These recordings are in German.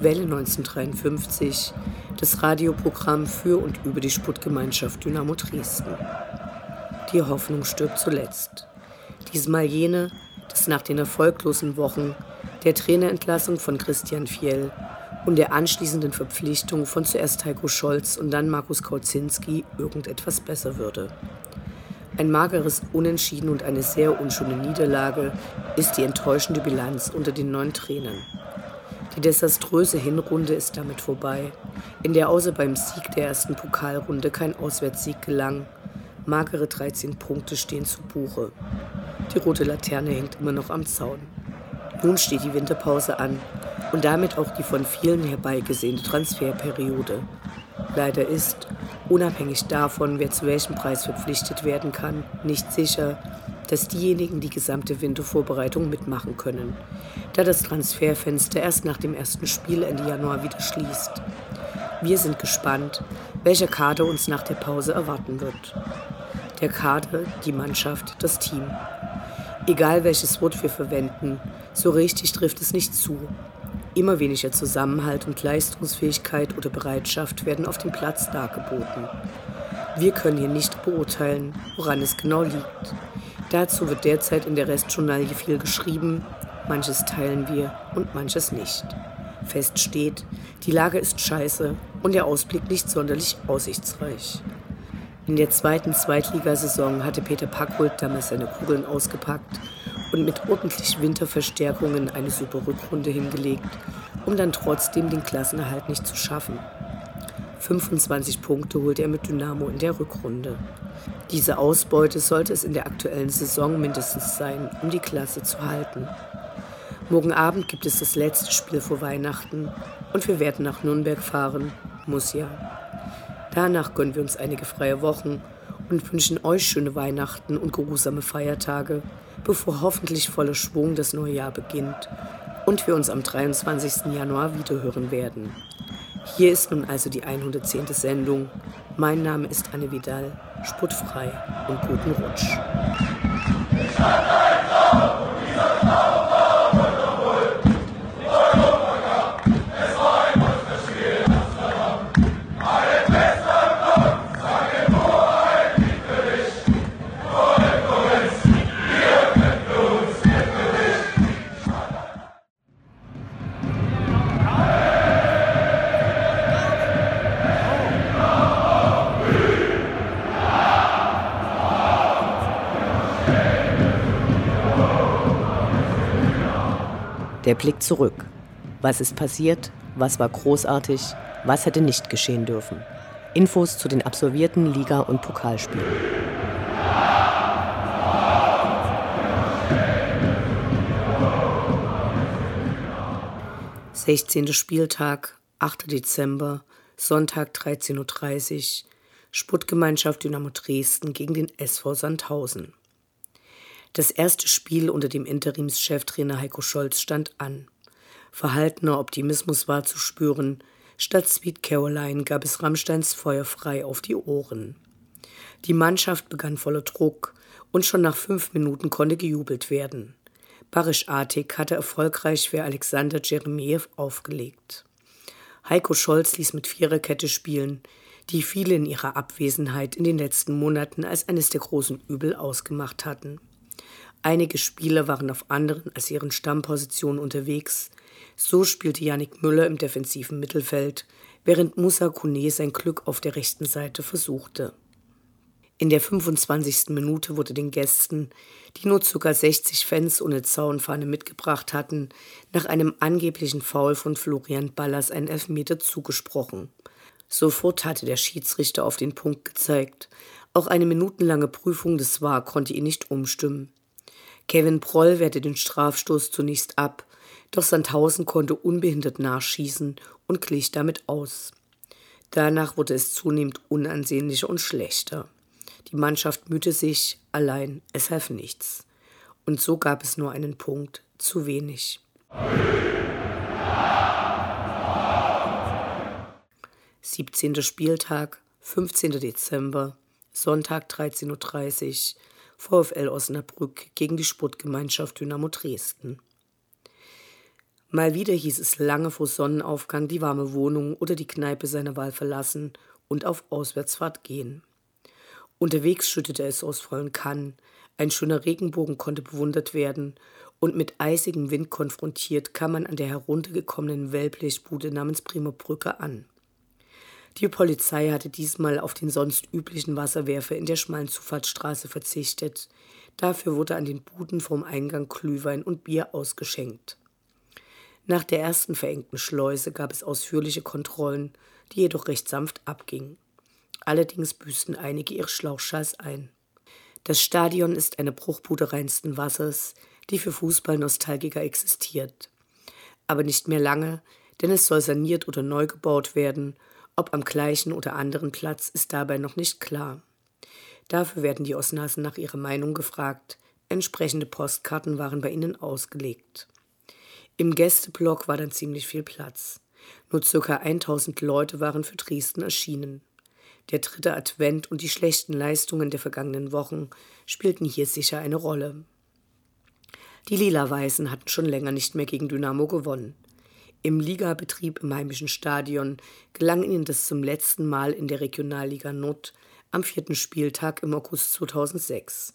Welle 1953, das Radioprogramm für und über die Sputtgemeinschaft Dynamo Dresden. Die Hoffnung stirbt zuletzt. Diesmal jene, dass nach den erfolglosen Wochen der Trainerentlassung von Christian Fiel und der anschließenden Verpflichtung von zuerst Heiko Scholz und dann Markus Kauzinski irgendetwas besser würde. Ein mageres Unentschieden und eine sehr unschöne Niederlage ist die enttäuschende Bilanz unter den neuen Trainern. Die desaströse Hinrunde ist damit vorbei, in der außer beim Sieg der ersten Pokalrunde kein Auswärtssieg gelang. Magere 13 Punkte stehen zu Buche. Die rote Laterne hängt immer noch am Zaun. Nun steht die Winterpause an und damit auch die von vielen herbeigesehene Transferperiode. Leider ist, unabhängig davon, wer zu welchem Preis verpflichtet werden kann, nicht sicher, dass diejenigen die gesamte Wintervorbereitung mitmachen können, da das Transferfenster erst nach dem ersten Spiel Ende Januar wieder schließt. Wir sind gespannt, welcher Kader uns nach der Pause erwarten wird. Der Kader, die Mannschaft, das Team. Egal welches Wort wir verwenden, so richtig trifft es nicht zu. Immer weniger Zusammenhalt und Leistungsfähigkeit oder Bereitschaft werden auf dem Platz dargeboten. Wir können hier nicht beurteilen, woran es genau liegt. Dazu wird derzeit in der Restjournalie viel geschrieben, manches teilen wir und manches nicht. Fest steht, die Lage ist scheiße und der Ausblick nicht sonderlich aussichtsreich. In der zweiten Zweitligasaison hatte Peter Packhult damals seine Kugeln ausgepackt und mit ordentlich Winterverstärkungen eine super Rückrunde hingelegt, um dann trotzdem den Klassenerhalt nicht zu schaffen. 25 Punkte holte er mit Dynamo in der Rückrunde. Diese Ausbeute sollte es in der aktuellen Saison mindestens sein, um die Klasse zu halten. Morgen Abend gibt es das letzte Spiel vor Weihnachten und wir werden nach Nürnberg fahren. Muss ja. Danach gönnen wir uns einige freie Wochen und wünschen euch schöne Weihnachten und geruhsame Feiertage, bevor hoffentlich voller Schwung das neue Jahr beginnt und wir uns am 23. Januar wiederhören werden. Hier ist nun also die 110. Sendung. Mein Name ist Anne Vidal. Sputtfrei und guten Rutsch. Der Blick zurück. Was ist passiert? Was war großartig? Was hätte nicht geschehen dürfen? Infos zu den absolvierten Liga- und Pokalspielen. Sechzehnter Spieltag, 8. Dezember, Sonntag 13.30 Uhr, Sputtgemeinschaft Dynamo Dresden gegen den SV Sandhausen. Das erste Spiel unter dem Interimscheftrainer Heiko Scholz stand an. Verhaltener Optimismus war zu spüren. Statt Sweet Caroline gab es Rammsteins Feuer frei auf die Ohren. Die Mannschaft begann voller Druck und schon nach fünf Minuten konnte gejubelt werden. Barisch Artig hatte erfolgreich für Alexander Jeremiev aufgelegt. Heiko Scholz ließ mit Viererkette spielen, die viele in ihrer Abwesenheit in den letzten Monaten als eines der großen Übel ausgemacht hatten. Einige Spieler waren auf anderen als ihren Stammpositionen unterwegs. So spielte Yannick Müller im defensiven Mittelfeld, während Musa Kone sein Glück auf der rechten Seite versuchte. In der 25. Minute wurde den Gästen, die nur ca. 60 Fans ohne Zaunfahne mitgebracht hatten, nach einem angeblichen Foul von Florian Ballas ein Elfmeter zugesprochen. Sofort hatte der Schiedsrichter auf den Punkt gezeigt. Auch eine minutenlange Prüfung des VAR konnte ihn nicht umstimmen. Kevin Proll wehrte den Strafstoß zunächst ab, doch Sandhausen konnte unbehindert nachschießen und glich damit aus. Danach wurde es zunehmend unansehnlicher und schlechter. Die Mannschaft mühte sich, allein es half nichts. Und so gab es nur einen Punkt zu wenig. 17. Spieltag, 15. Dezember, Sonntag 13.30 Uhr, VfL Osnabrück gegen die Sportgemeinschaft Dynamo Dresden. Mal wieder hieß es lange vor Sonnenaufgang die warme Wohnung oder die Kneipe seiner Wahl verlassen und auf Auswärtsfahrt gehen. Unterwegs schüttete es aus vollen Kannen, ein schöner Regenbogen konnte bewundert werden, und mit eisigem Wind konfrontiert kam man an der heruntergekommenen Wellblechbude namens Primo Brücke an. Die Polizei hatte diesmal auf den sonst üblichen Wasserwerfer in der schmalen Zufahrtsstraße verzichtet. Dafür wurde an den Buden vorm Eingang Glühwein und Bier ausgeschenkt. Nach der ersten verengten Schleuse gab es ausführliche Kontrollen, die jedoch recht sanft abgingen. Allerdings büßten einige ihre Schlauchschals ein. Das Stadion ist eine Bruchbude reinsten Wassers, die für Fußballnostalgiker existiert. Aber nicht mehr lange, denn es soll saniert oder neu gebaut werden ob am gleichen oder anderen Platz ist dabei noch nicht klar. Dafür werden die Osnasen nach ihrer Meinung gefragt. Entsprechende Postkarten waren bei ihnen ausgelegt. Im Gästeblock war dann ziemlich viel Platz. Nur circa 1000 Leute waren für Dresden erschienen. Der dritte Advent und die schlechten Leistungen der vergangenen Wochen spielten hier sicher eine Rolle. Die Lila-Weißen hatten schon länger nicht mehr gegen Dynamo gewonnen. Im Ligabetrieb im heimischen Stadion gelang ihnen das zum letzten Mal in der Regionalliga Nord am vierten Spieltag im August 2006.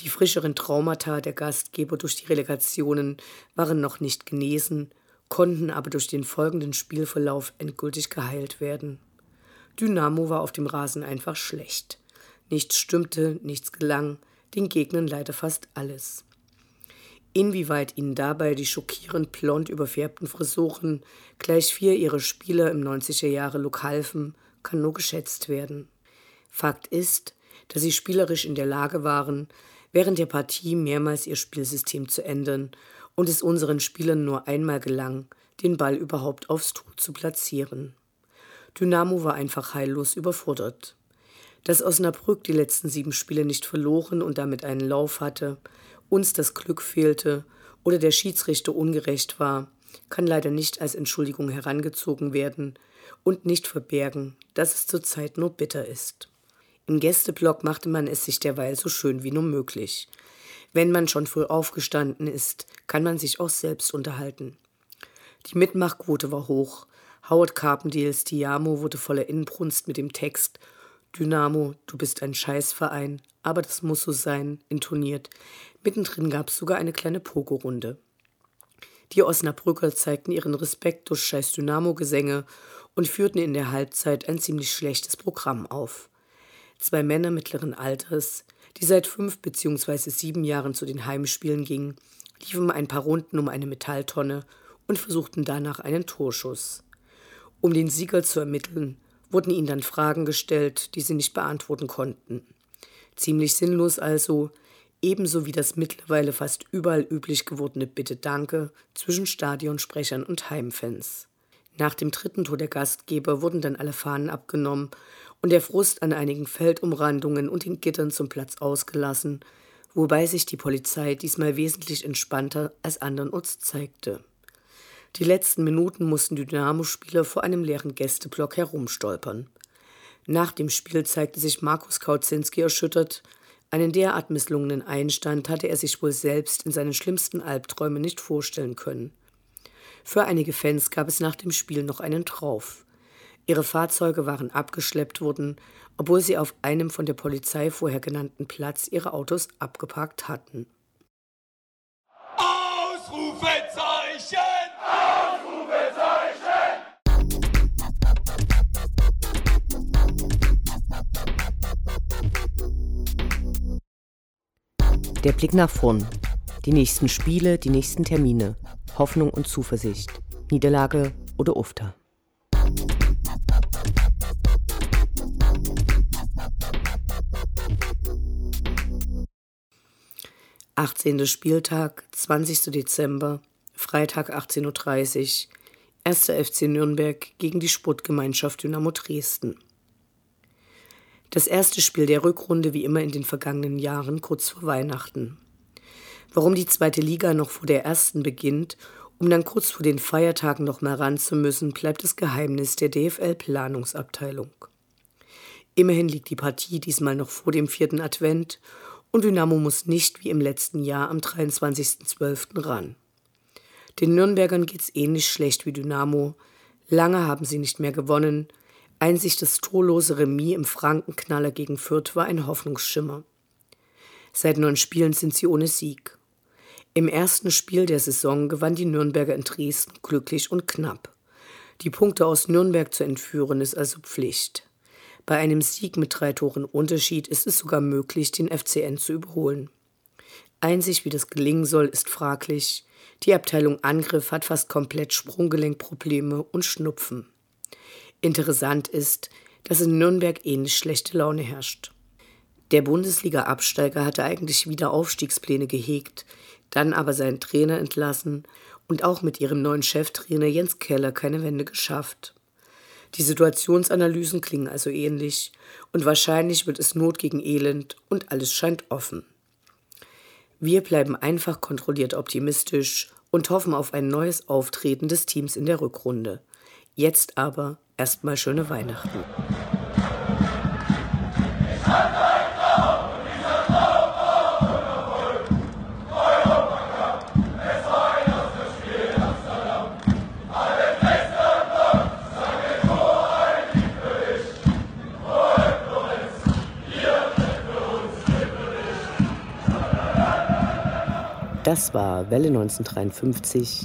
Die frischeren Traumata der Gastgeber durch die Relegationen waren noch nicht genesen, konnten aber durch den folgenden Spielverlauf endgültig geheilt werden. Dynamo war auf dem Rasen einfach schlecht. Nichts stimmte, nichts gelang, den Gegnern leider fast alles. Inwieweit ihnen dabei die schockierend blond überfärbten Frisuren gleich vier ihrer Spieler im 90er Jahre Look halfen, kann nur geschätzt werden. Fakt ist, dass sie spielerisch in der Lage waren, während der Partie mehrmals ihr Spielsystem zu ändern und es unseren Spielern nur einmal gelang, den Ball überhaupt aufs Tuch zu platzieren. Dynamo war einfach heillos überfordert. Dass Osnabrück die letzten sieben Spiele nicht verloren und damit einen Lauf hatte, uns das Glück fehlte oder der Schiedsrichter ungerecht war, kann leider nicht als Entschuldigung herangezogen werden und nicht verbergen, dass es zurzeit nur bitter ist. Im Gästeblock machte man es sich derweil so schön wie nur möglich. Wenn man schon früh aufgestanden ist, kann man sich auch selbst unterhalten. Die Mitmachquote war hoch. Howard Carpendales Tiamo wurde voller Inbrunst mit dem Text Dynamo, du bist ein Scheißverein, aber das muss so sein, intoniert. Mittendrin gab es sogar eine kleine Pogo-Runde. Die Osnabrücker zeigten ihren Respekt durch scheiß Dynamo-Gesänge und führten in der Halbzeit ein ziemlich schlechtes Programm auf. Zwei Männer mittleren Alters, die seit fünf bzw. sieben Jahren zu den Heimspielen gingen, liefen ein paar Runden um eine Metalltonne und versuchten danach einen Torschuss. Um den Sieger zu ermitteln, wurden ihnen dann Fragen gestellt, die sie nicht beantworten konnten. Ziemlich sinnlos also, ebenso wie das mittlerweile fast überall üblich gewordene Bitte Danke zwischen Stadionsprechern und Heimfans. Nach dem dritten Tor der Gastgeber wurden dann alle Fahnen abgenommen und der Frust an einigen Feldumrandungen und den Gittern zum Platz ausgelassen, wobei sich die Polizei diesmal wesentlich entspannter als andernorts zeigte. Die letzten Minuten mussten die Dynamo-Spieler vor einem leeren Gästeblock herumstolpern. Nach dem Spiel zeigte sich Markus Kautzinski erschüttert. Einen derart misslungenen Einstand hatte er sich wohl selbst in seinen schlimmsten Albträumen nicht vorstellen können. Für einige Fans gab es nach dem Spiel noch einen Trauf. Ihre Fahrzeuge waren abgeschleppt worden, obwohl sie auf einem von der Polizei vorher genannten Platz ihre Autos abgeparkt hatten. Ausrufezeichen! Der Blick nach vorn. Die nächsten Spiele, die nächsten Termine. Hoffnung und Zuversicht. Niederlage oder Ufter. Achtzehnter Spieltag, 20. Dezember, Freitag 18.30 Uhr. 1. FC Nürnberg gegen die Sportgemeinschaft Dynamo Dresden. Das erste Spiel der Rückrunde wie immer in den vergangenen Jahren kurz vor Weihnachten. Warum die zweite Liga noch vor der ersten beginnt, um dann kurz vor den Feiertagen noch mal ran zu müssen, bleibt das Geheimnis der DFL-Planungsabteilung. Immerhin liegt die Partie diesmal noch vor dem vierten Advent und Dynamo muss nicht wie im letzten Jahr am 23.12. ran. Den Nürnbergern geht's ähnlich schlecht wie Dynamo. Lange haben sie nicht mehr gewonnen. Einzig das torlose Remis im Frankenknaller gegen Fürth war ein Hoffnungsschimmer. Seit neun Spielen sind sie ohne Sieg. Im ersten Spiel der Saison gewann die Nürnberger in Dresden glücklich und knapp. Die Punkte aus Nürnberg zu entführen ist also Pflicht. Bei einem Sieg mit drei Toren Unterschied ist es sogar möglich, den FCN zu überholen. Einzig wie das gelingen soll, ist fraglich. Die Abteilung Angriff hat fast komplett Sprunggelenkprobleme und Schnupfen. Interessant ist, dass in Nürnberg ähnlich schlechte Laune herrscht. Der Bundesliga-Absteiger hatte eigentlich wieder Aufstiegspläne gehegt, dann aber seinen Trainer entlassen und auch mit ihrem neuen Cheftrainer Jens Keller keine Wende geschafft. Die Situationsanalysen klingen also ähnlich und wahrscheinlich wird es Not gegen Elend und alles scheint offen. Wir bleiben einfach kontrolliert optimistisch und hoffen auf ein neues Auftreten des Teams in der Rückrunde. Jetzt aber erstmal schöne Weihnachten. Das war Welle 1953,